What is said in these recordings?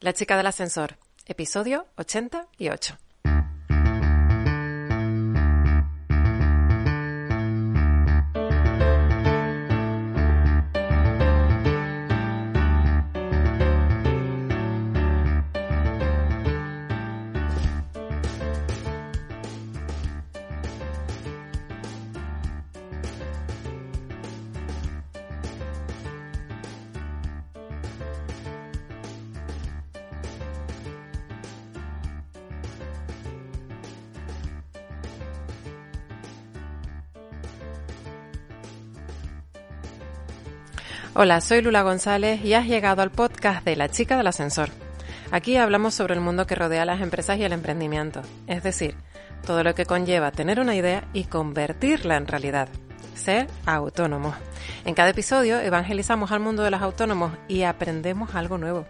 La chica del ascensor, episodio 88. Hola, soy Lula González y has llegado al podcast de La chica del ascensor. Aquí hablamos sobre el mundo que rodea a las empresas y el emprendimiento, es decir, todo lo que conlleva tener una idea y convertirla en realidad. Ser autónomo. En cada episodio evangelizamos al mundo de los autónomos y aprendemos algo nuevo.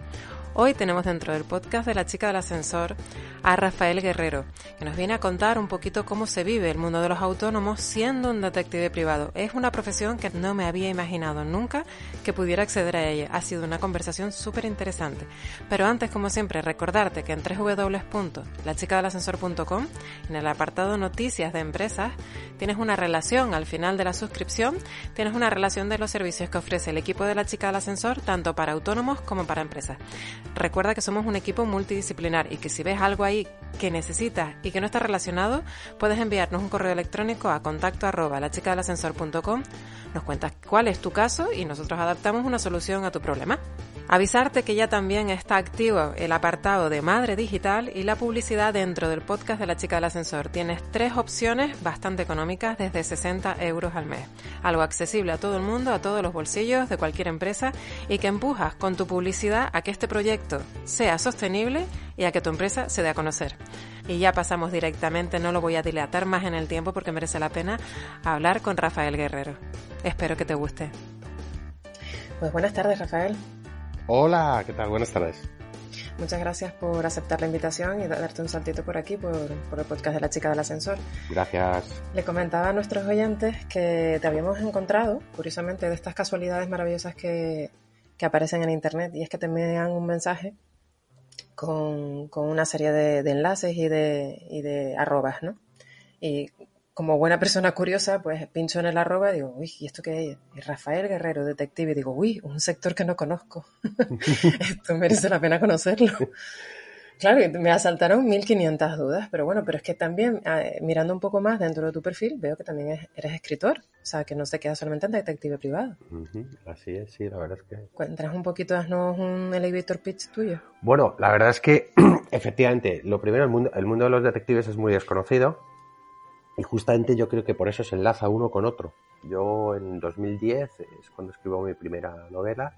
Hoy tenemos dentro del podcast de la chica del ascensor a Rafael Guerrero, que nos viene a contar un poquito cómo se vive el mundo de los autónomos siendo un detective privado. Es una profesión que no me había imaginado nunca que pudiera acceder a ella. Ha sido una conversación súper interesante. Pero antes, como siempre, recordarte que en www.lachicadelascensor.com, en el apartado Noticias de Empresas, tienes una relación al final de la suscripción, tienes una relación de los servicios que ofrece el equipo de la chica del ascensor, tanto para autónomos como para empresas. Recuerda que somos un equipo multidisciplinar y que si ves algo ahí que necesitas y que no está relacionado, puedes enviarnos un correo electrónico a contacto arroba lachicadelascensor.com, nos cuentas cuál es tu caso y nosotros adaptamos una solución a tu problema. Avisarte que ya también está activo el apartado de Madre Digital y la publicidad dentro del podcast de la chica del ascensor. Tienes tres opciones bastante económicas desde 60 euros al mes. Algo accesible a todo el mundo, a todos los bolsillos de cualquier empresa y que empujas con tu publicidad a que este proyecto sea sostenible y a que tu empresa se dé a conocer. Y ya pasamos directamente, no lo voy a dilatar más en el tiempo porque merece la pena hablar con Rafael Guerrero. Espero que te guste. Pues buenas tardes, Rafael. Hola, ¿qué tal? Buenas tardes. Muchas gracias por aceptar la invitación y darte un saltito por aquí, por, por, el podcast de la chica del ascensor. Gracias. Le comentaba a nuestros oyentes que te habíamos encontrado, curiosamente, de estas casualidades maravillosas que, que aparecen en Internet, y es que te envían un mensaje con, con una serie de, de, enlaces y de, y de arrobas, ¿no? Y como buena persona curiosa, pues pincho en el arroba y digo, uy, ¿y esto qué es? Y Rafael Guerrero, detective, y digo, uy, un sector que no conozco. esto merece la pena conocerlo. Claro, me asaltaron 1500 dudas, pero bueno, pero es que también, eh, mirando un poco más dentro de tu perfil, veo que también es, eres escritor, o sea, que no se queda solamente en detective privado. Uh -huh. Así es, sí, la verdad es que... Cuéntanos un poquito, haznos un elevator pitch tuyo. Bueno, la verdad es que, efectivamente, lo primero, el mundo, el mundo de los detectives es muy desconocido, y justamente yo creo que por eso se enlaza uno con otro. Yo en 2010 es cuando escribo mi primera novela,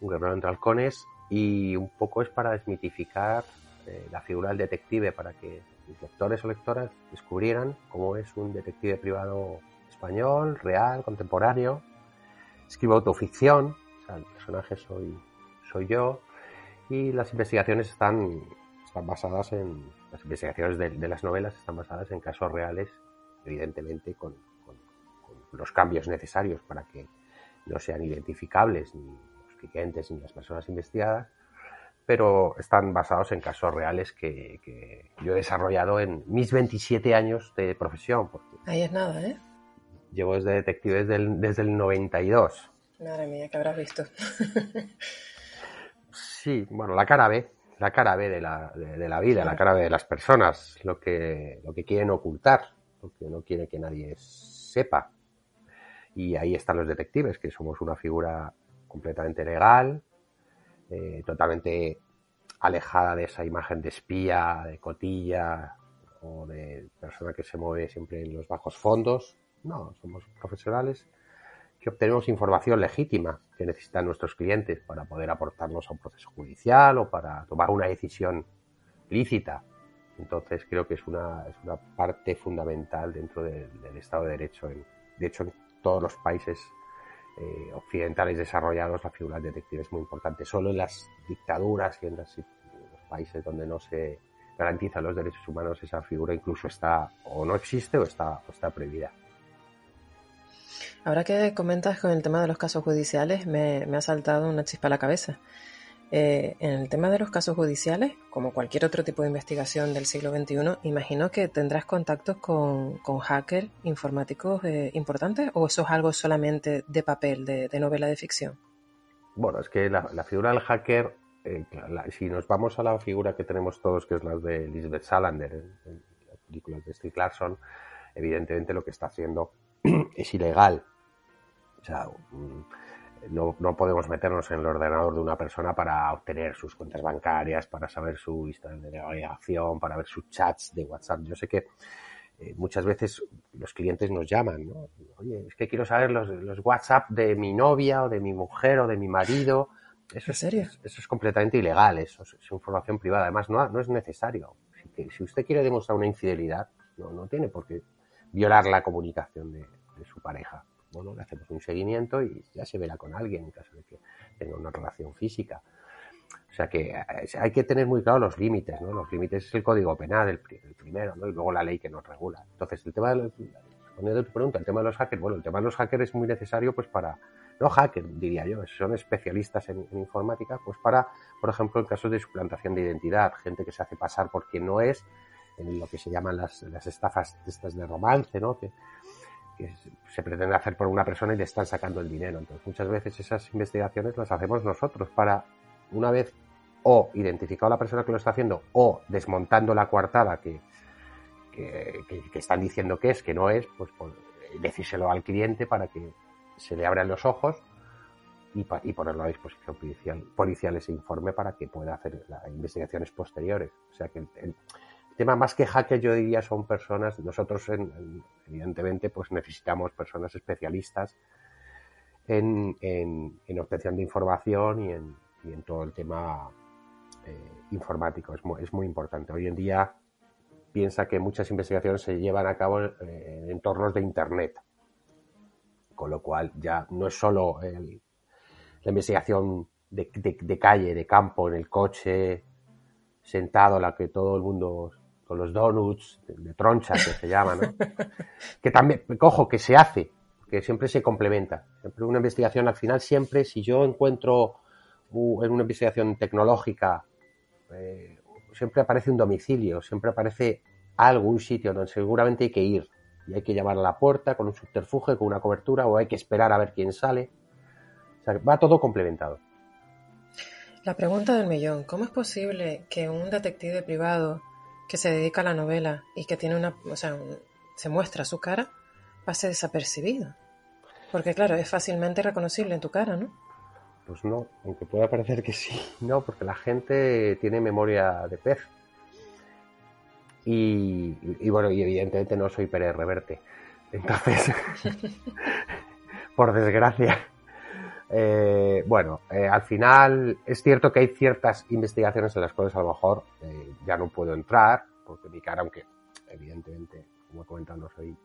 Un guerrero entre halcones, y un poco es para desmitificar eh, la figura del detective, para que lectores o lectoras descubrieran cómo es un detective privado español, real, contemporáneo. Escribo autoficción, o sea, el personaje soy, soy yo, y las investigaciones están, están basadas en, las investigaciones de, de, las novelas están basadas en casos reales, evidentemente con, con, con, los cambios necesarios para que no sean identificables ni los clientes ni las personas investigadas, pero están basados en casos reales que, que yo he desarrollado en mis 27 años de profesión. Porque Ahí es nada, ¿eh? Llevo desde detective desde el, desde el 92. Madre mía, ¿qué habrás visto? sí, bueno, la cara B, la cara B de la, de, de la vida, la cara B de las personas, lo que, lo que quieren ocultar, lo que no quiere que nadie sepa. Y ahí están los detectives, que somos una figura completamente legal, eh, totalmente alejada de esa imagen de espía, de cotilla o de persona que se mueve siempre en los bajos fondos. No, somos profesionales que obtenemos información legítima que necesitan nuestros clientes para poder aportarnos a un proceso judicial o para tomar una decisión lícita. Entonces creo que es una, es una parte fundamental dentro del, Estado de Derecho. de hecho, en todos los países eh, occidentales desarrollados la figura del detective es muy importante. Solo en las dictaduras y en, los países donde no se garantizan los derechos humanos esa figura incluso está o no existe o está, o está prohibida. Ahora que comentas con el tema de los casos judiciales, me, ha saltado una chispa a la cabeza. Eh, en el tema de los casos judiciales, como cualquier otro tipo de investigación del siglo XXI, imagino que tendrás contactos con, hackers informáticos eh, importantes o eso es algo solamente de papel, de, novela de ficción. Bueno, es que la, figura del hacker, eh, si nos vamos a la figura que tenemos todos, que es la de Elizabeth Salander en, las películas de Steve Clarkson, evidentemente lo que está haciendo es ilegal. O sea, mm, no, no, podemos meternos en el ordenador de una persona para obtener sus cuentas bancarias, para saber su historia de navegación, para ver sus chats de WhatsApp. Yo sé que eh, muchas veces los clientes nos llaman, ¿no? Oye, es que quiero saber los, los WhatsApp de mi novia o de mi mujer o de mi marido. Eso, Es, eso es completamente ilegal, eso es, información privada. Además, no, no es necesario. Si, si usted quiere demostrar una infidelidad, no, no tiene por qué violar la comunicación de, su pareja. Bueno, le hacemos un seguimiento y ya se verá con alguien en caso de que tenga una relación física. O sea que eh, hay que tener muy claro los límites, ¿no? Los límites es el código penal, el, primero, ¿no? Y luego la ley que nos regula. Entonces, el tema de los, respondiendo a tu pregunta, el tema de los hackers, bueno, el tema de los hackers es muy necesario pues para, no hackers diría yo, son especialistas en, informática, pues para, por ejemplo, en casos de suplantación de identidad, gente que se hace pasar por quien no es, en lo que se llaman las, las estafas estas de romance, ¿no? Se pretende hacer por una persona y le están sacando el dinero. Entonces, muchas veces esas investigaciones las hacemos nosotros para, una vez o identificado a la persona que lo está haciendo o desmontando la coartada que, que, están diciendo que es, que no es, pues, pues, decírselo al cliente para que se le abran los ojos y, y ponerlo a disposición policial, policial ese informe para que pueda hacer las investigaciones posteriores. O sea que el, tema más que hackers yo diría son personas, nosotros evidentemente pues necesitamos personas especialistas en, obtención de información y en, todo el tema eh, informático. Es muy, es muy, importante. Hoy en día piensa que muchas investigaciones se llevan a cabo en, entornos de Internet, con lo cual ya no es solo la investigación de, de, calle, de campo, en el coche, sentado, la que todo el mundo con los donuts de, troncha que se llama, ¿no? que también, cojo, que se hace, que siempre se complementa. Siempre una investigación al final, siempre, si yo encuentro en una investigación tecnológica, eh, siempre aparece un domicilio, siempre aparece algo, un sitio donde seguramente hay que ir. Y hay que llamar a la puerta con un subterfugio, con una cobertura, o hay que esperar a ver quién sale. O sea, va todo complementado. La pregunta del millón, ¿cómo es posible que un detective privado que se dedica a la novela y que tiene una, o sea, se muestra su cara, pase desapercibido. Porque claro, es fácilmente reconocible en tu cara, ¿no? Pues no, aunque pueda parecer que sí, no, porque la gente tiene memoria de pez. Y, bueno, y evidentemente no soy Pérez Reverte. Entonces, por desgracia, eh, bueno, eh, al final es cierto que hay ciertas investigaciones en las cuales a lo mejor eh, ya no puedo entrar, porque mi cara, aunque evidentemente, como he comentado, no soy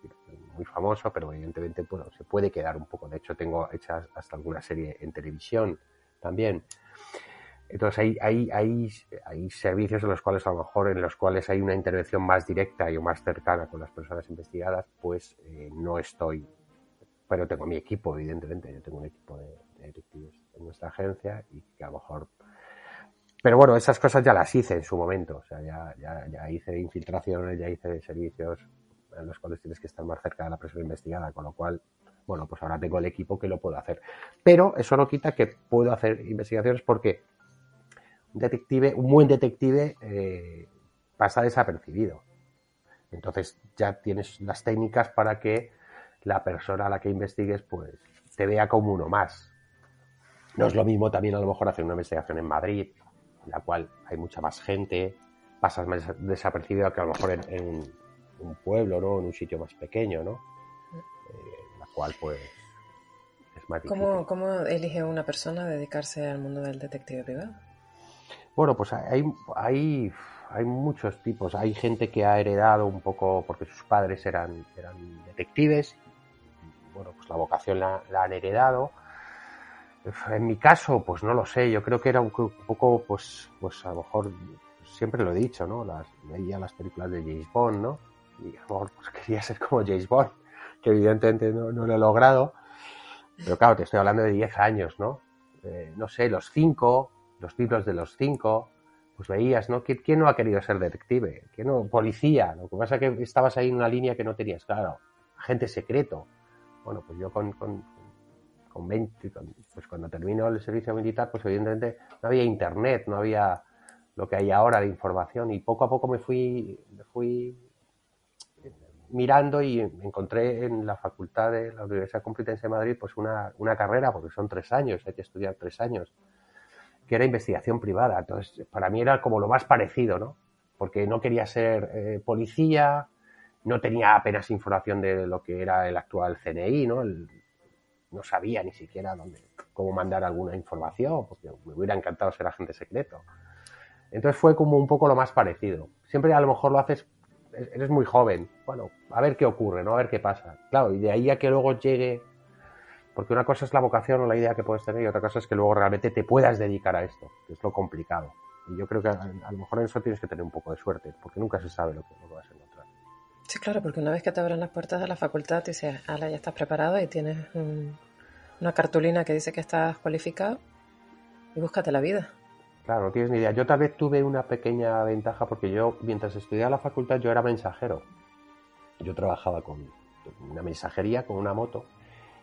muy famoso, pero evidentemente bueno, se puede quedar un poco. De hecho, tengo hechas hasta alguna serie en televisión también. Entonces hay, hay, hay, hay servicios en los cuales a lo mejor en los cuales hay una intervención más directa y más cercana con las personas investigadas, pues no estoy, pero tengo mi equipo, evidentemente, yo tengo un equipo de, detectives en nuestra agencia y que a lo mejor... Pero bueno, esas cosas ya las hice en su momento, o sea, ya, ya, ya hice infiltraciones, ya hice servicios en los cuales tienes que estar más cerca de la persona investigada, con lo cual, bueno, pues ahora tengo el equipo que lo puedo hacer. Pero eso no quita que puedo hacer investigaciones porque un detective, un buen detective eh, pasa desapercibido. Entonces ya tienes las técnicas para que la persona a la que investigues pues te vea como uno más. No es lo mismo también a lo mejor hacer una investigación en Madrid, en la cual hay mucha más gente, pasas más desapercibido que a lo mejor en, un pueblo, ¿no? En un sitio más pequeño, ¿no? Eh, la cual, pues, más difícil. ¿Cómo, ¿Cómo elige una persona dedicarse al mundo del detective privado? Bueno, pues hay, hay, hay muchos tipos. Hay gente que ha heredado un poco porque sus padres eran, eran detectives. Bueno, pues la vocación la, la han heredado. En mi caso, pues no lo sé. Yo creo que era un, poco, pues, pues a lo mejor siempre lo he dicho, ¿no? Veía las películas de James Bond, ¿no? Y a lo mejor pues, quería ser como James Bond, que evidentemente no, lo he logrado. Pero claro, te estoy hablando de 10 años, ¿no? Eh, no sé, los cinco, los libros de los cinco, pues veías, ¿no? ¿Quién no ha querido ser detective? ¿Quién no? Policía. Lo que pasa es que estabas ahí en una línea que no tenías, claro. Agente secreto. Bueno, pues yo con, con 20, pues cuando termino el servicio militar, pues evidentemente no había internet, no había lo que hay ahora de información y poco a poco me fui, me fui mirando y encontré en la facultad de la Universidad Complutense de Madrid pues una, una carrera, porque son tres años, hay que estudiar tres años, que era investigación privada. Entonces, para mí era como lo más parecido, ¿no? Porque no quería ser eh, policía, no tenía apenas información de lo que era el actual CNI, ¿no? El, no sabía ni siquiera dónde, cómo mandar alguna información, porque me hubiera encantado ser agente secreto. Entonces fue como un poco lo más parecido. Siempre a lo mejor lo haces, eres muy joven, bueno, a ver qué ocurre, ¿no? A ver qué pasa. Claro, y de ahí a que luego llegue, porque una cosa es la vocación o la idea que puedes tener y otra cosa es que luego realmente te puedas dedicar a esto, que es lo complicado. Y yo creo que a, lo mejor en eso tienes que tener un poco de suerte, porque nunca se sabe lo que, lo vas a encontrar. Sí, claro, porque una vez que te abren las puertas de la facultad, te dices, ala, ya estás preparado y tienes un, una cartulina que dice que estás cualificado y búscate la vida. Claro, no tienes ni idea. Yo tal vez tuve una pequeña ventaja porque yo, mientras estudiaba la facultad, yo era mensajero. Yo trabajaba con una mensajería, con una moto.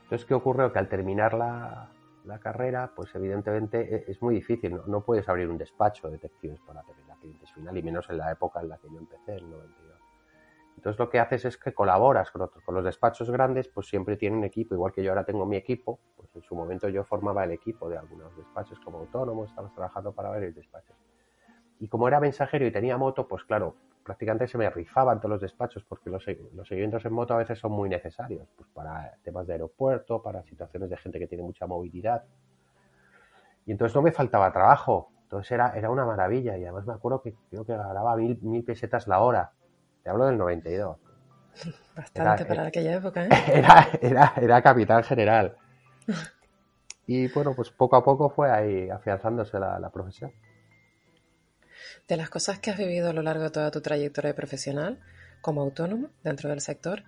Entonces, ¿qué ocurrió? Que al terminar la, la carrera, pues evidentemente e, es muy difícil. No, no, puedes abrir un despacho de detectives para tener clientes final, y menos en la época en la que yo empecé, el 92. Entonces lo que haces es que colaboras con otros. Con los despachos grandes, pues siempre tienen equipo, igual que yo ahora tengo mi equipo, pues en su momento yo formaba el equipo de algunos despachos como autónomo, estábamos trabajando para varios despachos. Y como era mensajero y tenía moto, pues claro, prácticamente se me rifaban todos los despachos porque los, los seguimientos en moto a veces son muy necesarios, pues para temas de aeropuerto, para situaciones de gente que tiene mucha movilidad. Y entonces no me faltaba trabajo, entonces era, era una maravilla y además me acuerdo que creo que ganaba mil, mil pesetas la hora te hablo del 92. Bastante era, para aquella época, ¿eh? Era, era, era capitán general. Y bueno, pues poco a poco fue ahí afianzándose la, la, profesión. De las cosas que has vivido a lo largo de toda tu trayectoria profesional como autónomo dentro del sector,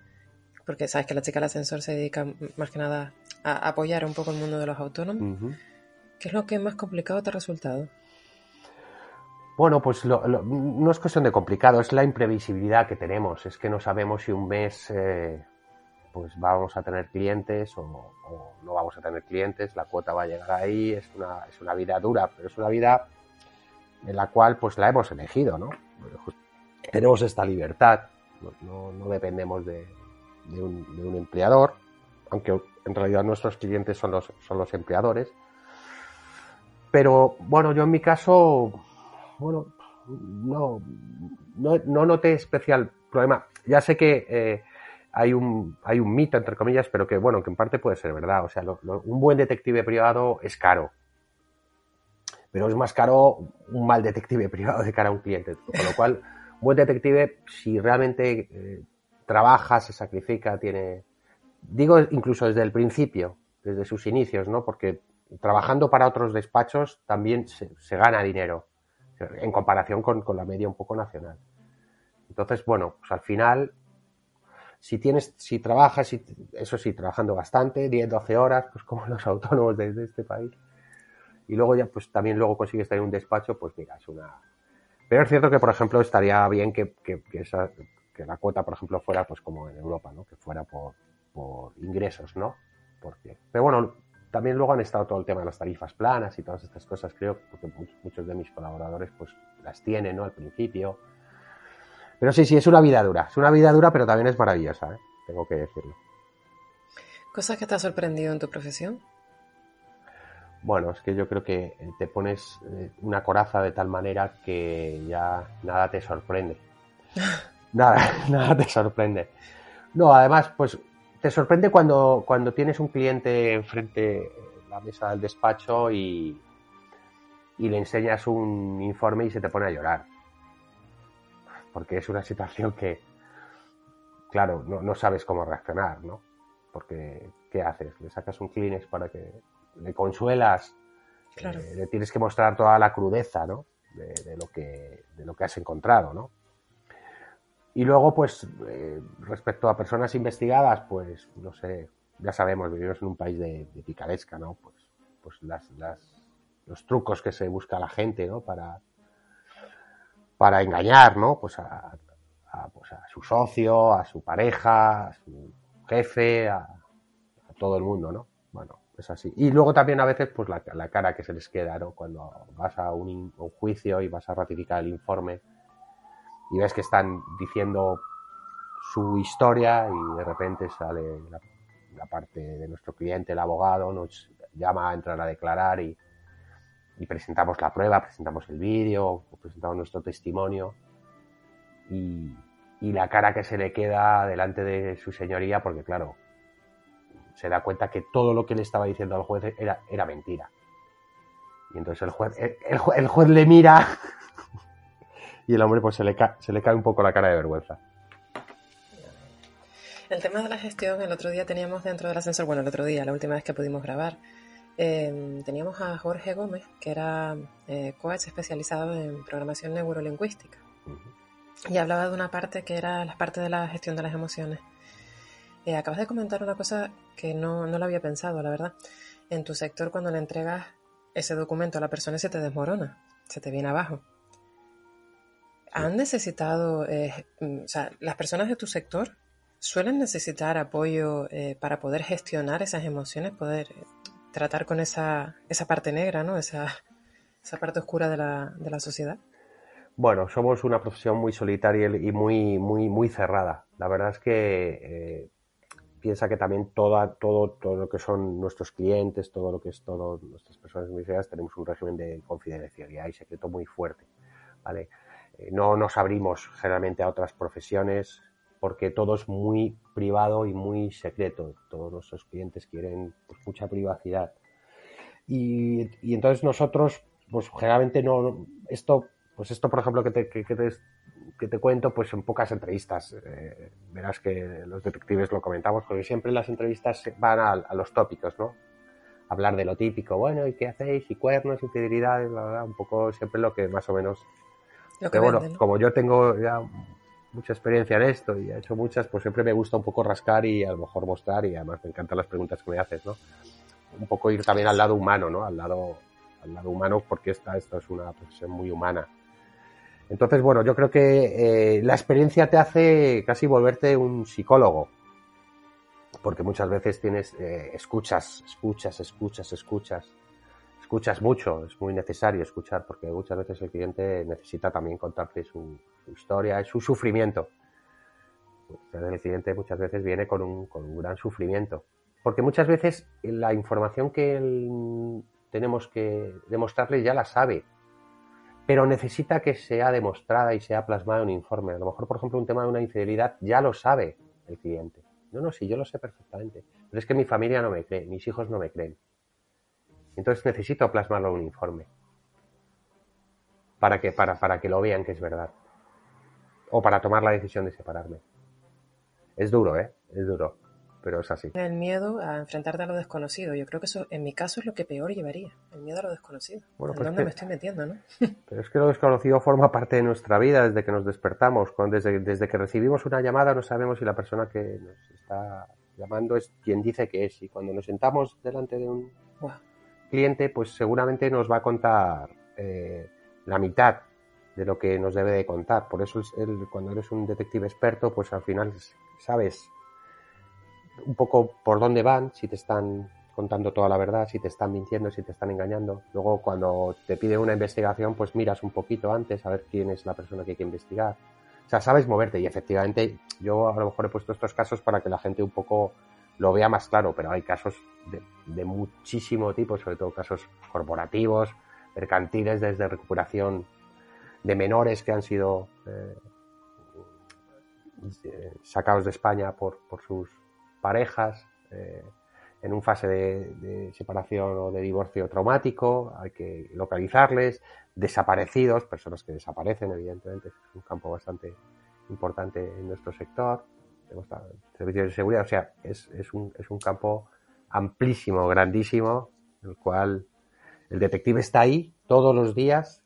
porque sabes que la chica del ascensor se dedica más que nada a apoyar un poco el mundo de los autónomos, uh -huh. ¿qué es lo que más complicado te ha resultado? Bueno, pues lo, no es cuestión de complicado, es la imprevisibilidad que tenemos. Es que no sabemos si un mes eh, pues vamos a tener clientes o, no vamos a tener clientes, la cuota va a llegar ahí, es una, es una vida dura, pero es una vida en la cual pues la hemos elegido, ¿no? Tenemos esta libertad, no, dependemos de, de, un, de, un, empleador, aunque en realidad nuestros clientes son los, son los empleadores. Pero bueno, yo en mi caso bueno, no, no, no noté especial problema. Ya sé que eh, hay, un, hay un mito, entre comillas, pero que, bueno, que en parte puede ser verdad. O sea, un buen detective privado es caro. Pero es más caro un mal detective privado de cara a un cliente. Con lo cual, un buen detective, si realmente eh, trabaja, se sacrifica, tiene... Digo incluso desde el principio, desde sus inicios, ¿no? Porque trabajando para otros despachos también se, se gana dinero en comparación con, con, la media un poco nacional. Entonces, bueno, pues al final, si tienes, si trabajas, si, eso sí, trabajando bastante, 10, 12 horas, pues como los autónomos de, este país, y luego ya, pues también luego consigues tener un despacho, pues mira, es una... Pero es cierto que, por ejemplo, estaría bien que, que, que esa, que la cuota, por ejemplo, fuera pues como en Europa, ¿no? Que fuera por, por ingresos, ¿no? Porque, pero bueno, también luego han estado todo el tema de las tarifas planas y todas estas cosas, creo, porque muchos de mis colaboradores pues las tienen, ¿no? Al principio. Pero sí, sí, es una vida dura. Es una vida dura, pero también es maravillosa, ¿eh? Tengo que decirlo. ¿Cosas que te ha sorprendido en tu profesión? Bueno, es que yo creo que te pones eh, una coraza de tal manera que ya nada te sorprende. nada, nada te sorprende. No, además, pues te sorprende cuando, cuando tienes un cliente enfrente la mesa del despacho y, y le enseñas un informe y se te pone a llorar. Porque es una situación que, claro, no, no sabes cómo reaccionar, ¿no? Porque, ¿qué haces? Le sacas un Kleenex para que le consuelas, eh, le tienes que mostrar toda la crudeza, ¿no? De, lo que, de lo que has encontrado, ¿no? Y luego, pues, eh, respecto a personas investigadas, pues, no sé, ya sabemos, vivimos en un país de, picaresca, ¿no? Pues, pues las, los trucos que se busca la gente, ¿no? Para, para engañar, ¿no? Pues a, pues a su socio, a su pareja, a su jefe, a, todo el mundo, ¿no? Bueno, es así. Y luego también a veces, pues la, cara que se les queda, ¿no? Cuando vas a un, un juicio y vas a ratificar el informe y ves que están diciendo su historia y de repente sale la, parte de nuestro cliente, el abogado, nos llama a entrar a declarar y, presentamos la prueba, presentamos el vídeo, presentamos nuestro testimonio y, la cara que se le queda delante de su señoría, porque claro, se da cuenta que todo lo que le estaba diciendo al juez era, era mentira. Y entonces el juez, el juez le mira y el hombre pues se le, cae, se le cae un poco la cara de vergüenza. El tema de la gestión, el otro día teníamos dentro del ascensor, bueno, el otro día, la última vez que pudimos grabar, em, teníamos a Jorge Gómez, que era eh, coach especializado en programación neurolingüística. Y hablaba de una parte que era la parte de la gestión de las emociones. Eh, acabas de comentar una cosa que no, no lo había pensado, la verdad. En tu sector, cuando le entregas ese documento a la persona, se te desmorona, se te viene abajo han necesitado, eh, mm, o sea, las personas de tu sector suelen necesitar apoyo eh, para poder gestionar esas emociones, poder eh, tratar con esa, esa parte negra, ¿no? Esa, esa parte oscura de la, de la sociedad. Bueno, somos una profesión muy solitaria y muy, muy, muy cerrada. La verdad es que piensa que también toda, todo, todo lo que son nuestros clientes, todo lo que es todo nuestras personas investigadas, tenemos un régimen de confidencialidad y secreto muy fuerte. ¿vale? Eh, no nos abrimos generalmente a otras profesiones porque todo es muy privado y muy secreto. Todos nuestros clientes quieren pues, mucha privacidad. Y, entonces nosotros, pues generalmente no, esto, pues esto por ejemplo que te, que, te, cuento, pues en pocas entrevistas. Eh, verás que los detectives lo comentamos, porque siempre las entrevistas van a, los tópicos, ¿no? Hablar de lo típico, bueno, ¿y qué hacéis? ¿Y cuernos, infidelidades? un poco siempre lo que más o menos pero bueno, como yo tengo ya mucha experiencia en esto y he hecho muchas, pues siempre me gusta un poco rascar y a lo mejor mostrar y además me encantan las preguntas que me haces, ¿no? Un poco ir también al lado humano, ¿no? Al lado, al lado humano porque esta, esta es una profesión muy humana. Entonces, bueno, yo creo que eh, la experiencia te hace casi volverte un psicólogo, porque muchas veces tienes, eh, escuchas, escuchas, escuchas, escuchas, escuchas mucho, es muy necesario escuchar porque muchas veces el cliente necesita también contarte su, historia y su sufrimiento. El cliente muchas veces viene con un, con un, gran sufrimiento. Porque muchas veces la información que tenemos que demostrarle ya la sabe, pero necesita que sea demostrada y sea plasmada en un informe. A lo mejor, por ejemplo, un tema de una infidelidad ya lo sabe el cliente. No, no, sí, yo lo sé perfectamente. Pero es que mi familia no me cree, mis hijos no me creen. Entonces necesito plasmarlo en un informe. Para que, para, para que lo vean que es verdad. O para tomar la decisión de separarme. Es duro, ¿eh? Es duro. Pero es así. El miedo a enfrentarte a lo desconocido. Yo creo que eso, en mi caso, es lo que peor llevaría. El miedo a lo desconocido. Bueno, ¿En pues dónde me estoy metiendo, no? Pero es que lo desconocido forma parte de nuestra vida desde que nos despertamos. desde, desde que recibimos una llamada no sabemos si la persona que nos está llamando es quien dice que es. Y cuando nos sentamos delante de un cliente, pues seguramente nos va a contar eh, la mitad de lo que nos debe de contar. Por eso cuando eres un detective experto, pues al final sabes un poco por dónde van, si te están contando toda la verdad, si te están mintiendo, si te están engañando. Luego cuando te pide una investigación, pues miras un poquito antes a ver quién es la persona que hay que investigar. O sea, sabes moverte y efectivamente yo a lo mejor he puesto estos casos para que la gente un poco lo vea más claro, pero hay casos de, muchísimo tipo, sobre todo casos corporativos, mercantiles, desde recuperación de menores que han sido eh, sacados de España por, sus parejas eh, en un fase de, separación o de divorcio traumático, hay que localizarles, desaparecidos, personas que desaparecen, evidentemente, es un campo bastante importante en nuestro sector, servicios de seguridad, o sea, es, es, un, es un campo amplísimo, grandísimo, en el cual el detective está ahí todos los días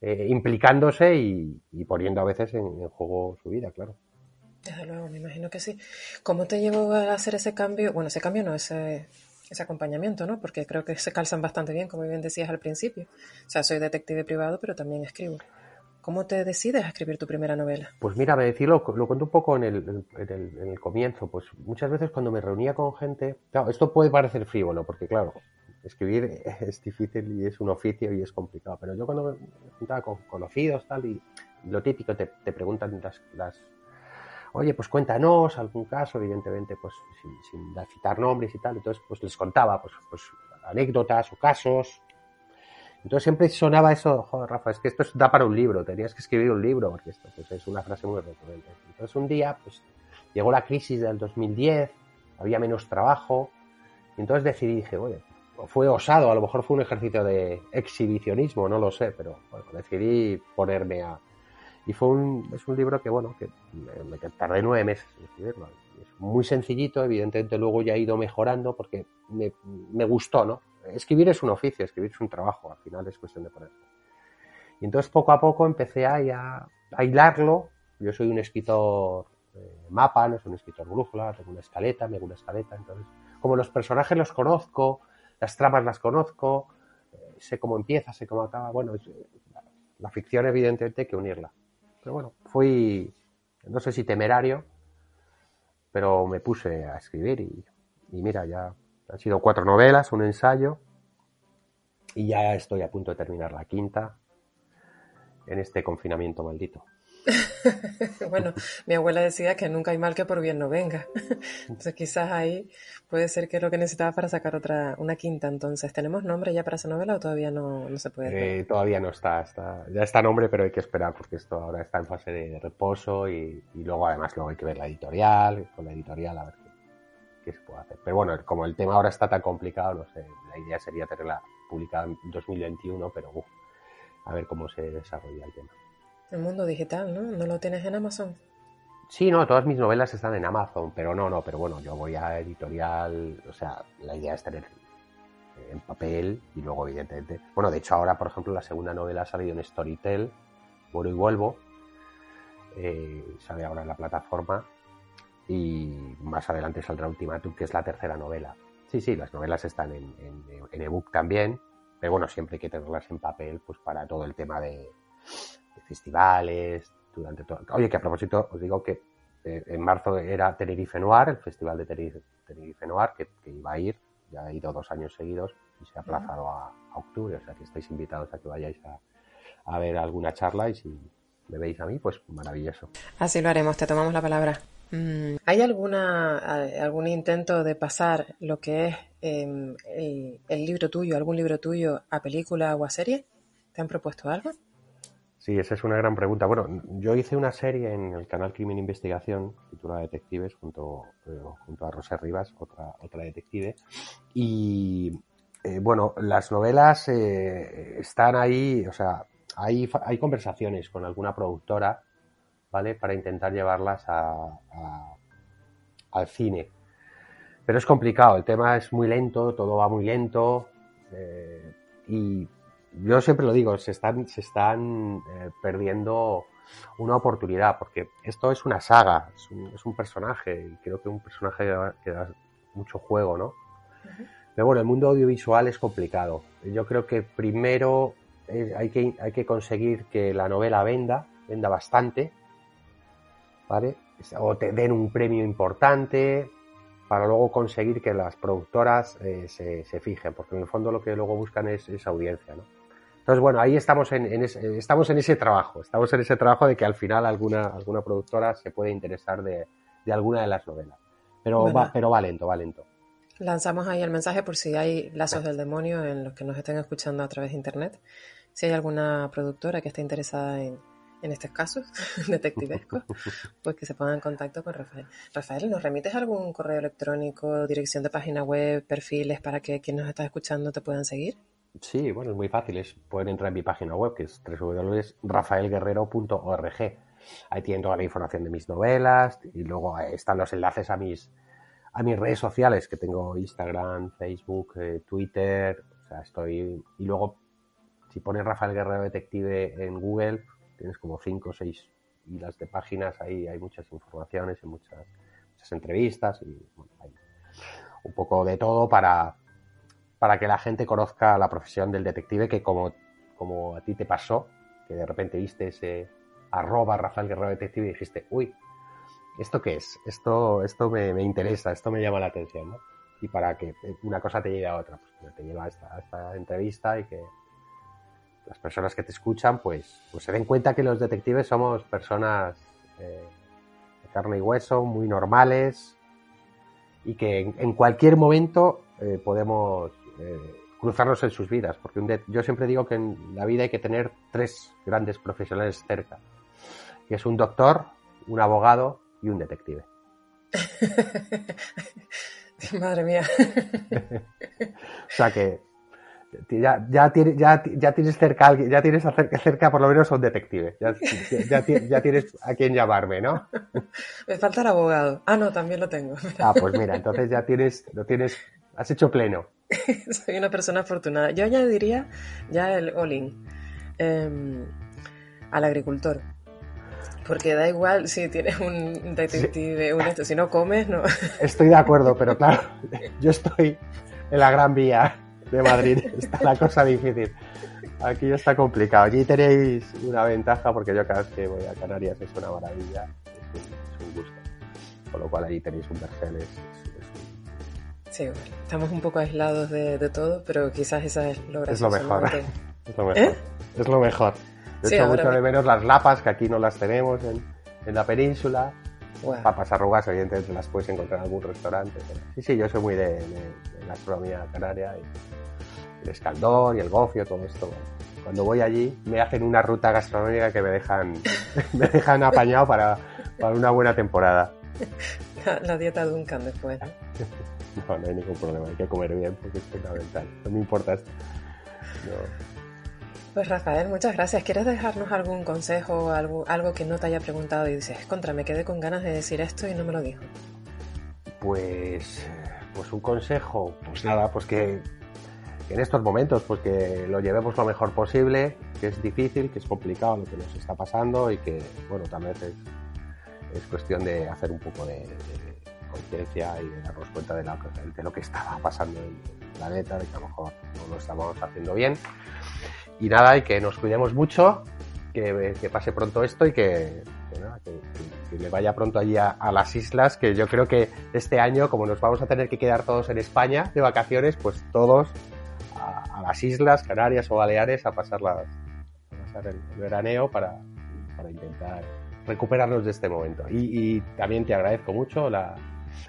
eh, implicándose y, poniendo a veces en, juego su vida, claro. Desde luego, me imagino que sí. ¿Cómo te llevó a hacer ese cambio? Bueno, ese cambio no, ese, ese acompañamiento, ¿no? Porque creo que se calzan bastante bien, como bien decías al principio. O sea, soy detective privado, pero también escribo. ¿Cómo te decides a escribir tu primera novela? Pues mira, me decirlo, lo cuento un poco en el, en, el, en el, comienzo. Pues muchas veces cuando me reunía con gente, claro, esto puede parecer frívolo, porque claro, escribir es difícil y es un oficio y es complicado. Pero yo cuando me juntaba con conocidos tal y lo típico te, preguntan las, oye, pues cuéntanos algún caso, evidentemente, pues sin, sin, citar nombres y tal. Entonces, pues les contaba, pues, pues anécdotas o casos. Entonces siempre sonaba eso, joder, Rafa, es que esto da para un libro, tenías que escribir un libro, porque esto pues, es una frase muy recurrente. Entonces un día, pues, llegó la crisis del 2010, había menos trabajo, y entonces decidí, dije, oye, fue osado, a lo mejor fue un ejercicio de exhibicionismo, no lo sé, pero bueno, decidí ponerme a... Y fue un, es un libro que, bueno, que me, tardé nueve meses en escribirlo. Es muy sencillito, evidentemente luego ya he ido mejorando porque me, me gustó, ¿no? Escribir es un oficio, escribir es un trabajo, al final es cuestión de ponerlo. Y entonces poco a poco empecé a, a, hilarlo. Yo soy un escritor eh, mapa, no soy un escritor brújula, tengo una escaleta, me hago una escaleta, entonces como los personajes los conozco, las tramas las conozco, eh, sé cómo empieza, sé cómo acaba. Bueno, la ficción evidentemente hay que unirla. Pero bueno, fui, no sé si temerario, pero me puse a escribir y, y mira, ya han sido cuatro novelas, un ensayo y ya estoy a punto de terminar la quinta en este confinamiento maldito. bueno, mi abuela decía que nunca hay mal que por bien no venga. Entonces quizás ahí puede ser que es lo que necesitaba para sacar otra, una quinta. Entonces, ¿tenemos nombre ya para esa novela o todavía no, no se puede? Eh, todavía no está, está, ya está nombre, pero hay que esperar porque esto ahora está en fase de reposo y, y luego además luego hay que ver la editorial, con la editorial a ver qué, se puede hacer. Pero bueno, como el tema ahora está tan complicado, no sé, la idea sería tenerla publicada en 2021, pero a ver cómo se desarrolla el tema. El mundo digital, ¿no? ¿No lo tienes en Amazon? Sí, no, todas mis novelas están en Amazon, pero no, no, pero bueno, yo voy a editorial, o sea, la idea es tener en papel y luego evidentemente, bueno, de hecho ahora, por ejemplo, la segunda novela ha salido en Storytel, Vuelvo y Vuelvo, eh, sale ahora en la plataforma y más adelante saldrá Ultimatum, que es la tercera novela. Sí, sí, las novelas están en, en ebook también, pero bueno, siempre hay que tenerlas en papel, pues para todo el tema de, festivales, durante todo. Oye, que a propósito, os digo que eh, en marzo era Tenerife Noir, el festival de Tenerife, Noir, que, iba a ir, ya ha ido dos años seguidos y se ha aplazado a, octubre, o sea que estáis invitados a que vayáis a, ver alguna charla y si me veis a mí, pues maravilloso. Así lo haremos, te tomamos la palabra. Mm, ¿Hay alguna, algún intento de pasar lo que es em, el libro tuyo, algún libro tuyo, a película o a serie? ¿Te han propuesto algo? Sí, esa es una gran pregunta. Bueno, yo hice una serie en el canal Crimen Investigación, titulada Detectives, junto, eh, junto a Rosa Rivas, otra, otra detective. Y eh, bueno, las novelas eh, están ahí, o sea, hay, hay conversaciones con alguna productora, ¿vale? Para intentar llevarlas a, al cine. Pero es complicado, el tema es muy lento, todo va muy lento. y yo siempre lo digo, se están, se están eh, perdiendo una oportunidad, porque esto es una saga, es un, es un personaje, y creo que un personaje que da, mucho juego, ¿no? Pero bueno, el mundo audiovisual es complicado. Yo creo que primero eh, hay, que, hay que conseguir que la novela venda, venda bastante, ¿vale? O te den un premio importante, para luego conseguir que las productoras eh, se, se, fijen, porque en el fondo lo que luego buscan es, es audiencia, ¿no? Entonces, bueno, ahí estamos en, ese, estamos en ese trabajo, estamos en ese trabajo de que al final alguna, alguna productora se puede interesar de, alguna de las novelas. Pero, va, pero va lento, va lento. Lanzamos ahí el mensaje por si hay lazos del demonio en los que nos estén escuchando a través de internet. Si hay alguna productora que esté interesada en, en estos casos detectivescos, pues que se pongan en contacto con Rafael. Rafael, ¿nos remites algún correo electrónico, dirección de página web, perfiles para que quien nos está escuchando te puedan seguir? Sí, bueno, es muy fácil. Es, pueden entrar en mi página web, que es www.rafaelguerrero.org. Ahí tienen toda la información de mis novelas y luego están los enlaces a mis, a mis redes sociales, que tengo Instagram, Facebook, eh, Twitter. O sea, estoy. Y luego, si pones Rafael Guerrero Detective en Google, tienes como cinco o seis hilas de páginas, ahí hay muchas informaciones y muchas, muchas entrevistas y hay un poco de todo para, para que la gente conozca la profesión del detective que como, como a ti te pasó, que de repente viste ese arroba Rafael Guerrero Detective y dijiste, uy, ¿esto qué es? Esto, esto me, interesa, esto me llama la atención, ¿no? Y para que una cosa te lleve a otra, pues te lleva a esta, esta entrevista y que, las personas que te escuchan, pues, pues se den cuenta que los detectives somos personas eh, de carne y hueso, muy normales, y que en, cualquier momento eh, podemos eh, cruzarnos en sus vidas, porque yo siempre digo que en la vida hay que tener tres grandes profesionales cerca, que es un doctor, un abogado y un detective. Madre mía. o sea que ya, ya, ya, ya tienes cerca ya tienes cerca por lo menos a un detective. Ya, ya, tienes a quien llamarme, ¿no? Me falta el abogado. Ah, no, también lo tengo. Ah, pues mira, entonces ya tienes, lo tienes, has hecho pleno. Soy una persona afortunada. Yo añadiría ya el all-in em, al agricultor. Porque da igual si tienes un detective, un esto, si no comes, no. Estoy de acuerdo, pero claro, yo estoy en la gran vía de Madrid. Está la cosa difícil. Aquí está complicado. Allí tenéis una ventaja porque yo cada vez que voy a Canarias es una maravilla, es un, gusto. Con lo cual allí tenéis un Mercedes. Sí, estamos un poco aislados de, todo, pero quizás esa es lo Es lo mejor. Es lo mejor. ¿Eh? Es lo mejor. De hecho, mucho de menos las lapas, que aquí no las tenemos en, en la península. Papas arrugas, evidentemente las puedes encontrar en algún restaurante. Sí, sí, yo soy muy de, la gastronomía canaria. Y el escaldor y el gofio, todo esto. Cuando voy allí me hacen una ruta gastronómica que me dejan, me dejan apañado para, para una buena temporada. La, dieta Duncan después. No, no hay ningún problema, hay que comer bien porque es fundamental. No me importa esto. Pues Rafael, muchas gracias. ¿Quieres dejarnos algún consejo, algo, algo que no te haya preguntado y dices, contra, me quedé con ganas de decir esto y no me lo dijo? Pues, pues un consejo, pues nada, pues que, en estos momentos, pues que lo llevemos lo mejor posible, que es difícil, que es complicado lo que nos está pasando y que, bueno, también es, es cuestión de hacer un poco de, conciencia y de darnos cuenta de, de, lo que estaba pasando en el planeta, de que a lo mejor no lo estamos haciendo bien y nada, y que nos cuidemos mucho, que, pase pronto esto y que, que, le vaya pronto allí a, las islas, que yo creo que este año, como nos vamos a tener que quedar todos en España de vacaciones, pues todos a, las islas, Canarias o Baleares, a pasar, las, pasar el, veraneo para, para, intentar recuperarnos de este momento. Y, también te agradezco mucho la,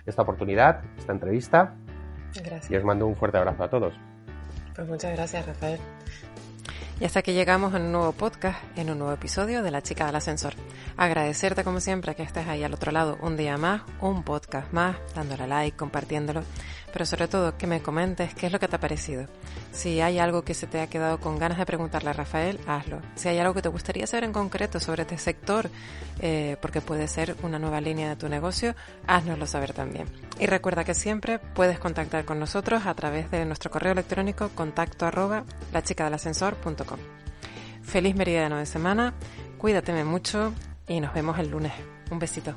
esta oportunidad, esta entrevista. Gracias. Y os mando un fuerte abrazo a todos. Pues muchas gracias, Rafael. Y hasta que llegamos en un nuevo podcast, en un nuevo episodio de La Chica del Ascensor. Agradecerte como siempre que estés ahí al otro lado un día más, un podcast más, dándole like, compartiéndolo pero sobre todo que me comentes qué es lo que te ha parecido. Si hay algo que se te ha quedado con ganas de preguntarle a Rafael, hazlo. Si hay algo que te gustaría saber en concreto sobre este sector, eh, porque puede ser una nueva línea de tu negocio, haznoslo saber también. Y recuerda que siempre puedes contactar con nosotros a través de nuestro correo electrónico contacto arroba lachicadelascensor.com. Feliz meridiano de semana, cuídateme mucho y nos vemos el lunes. Un besito.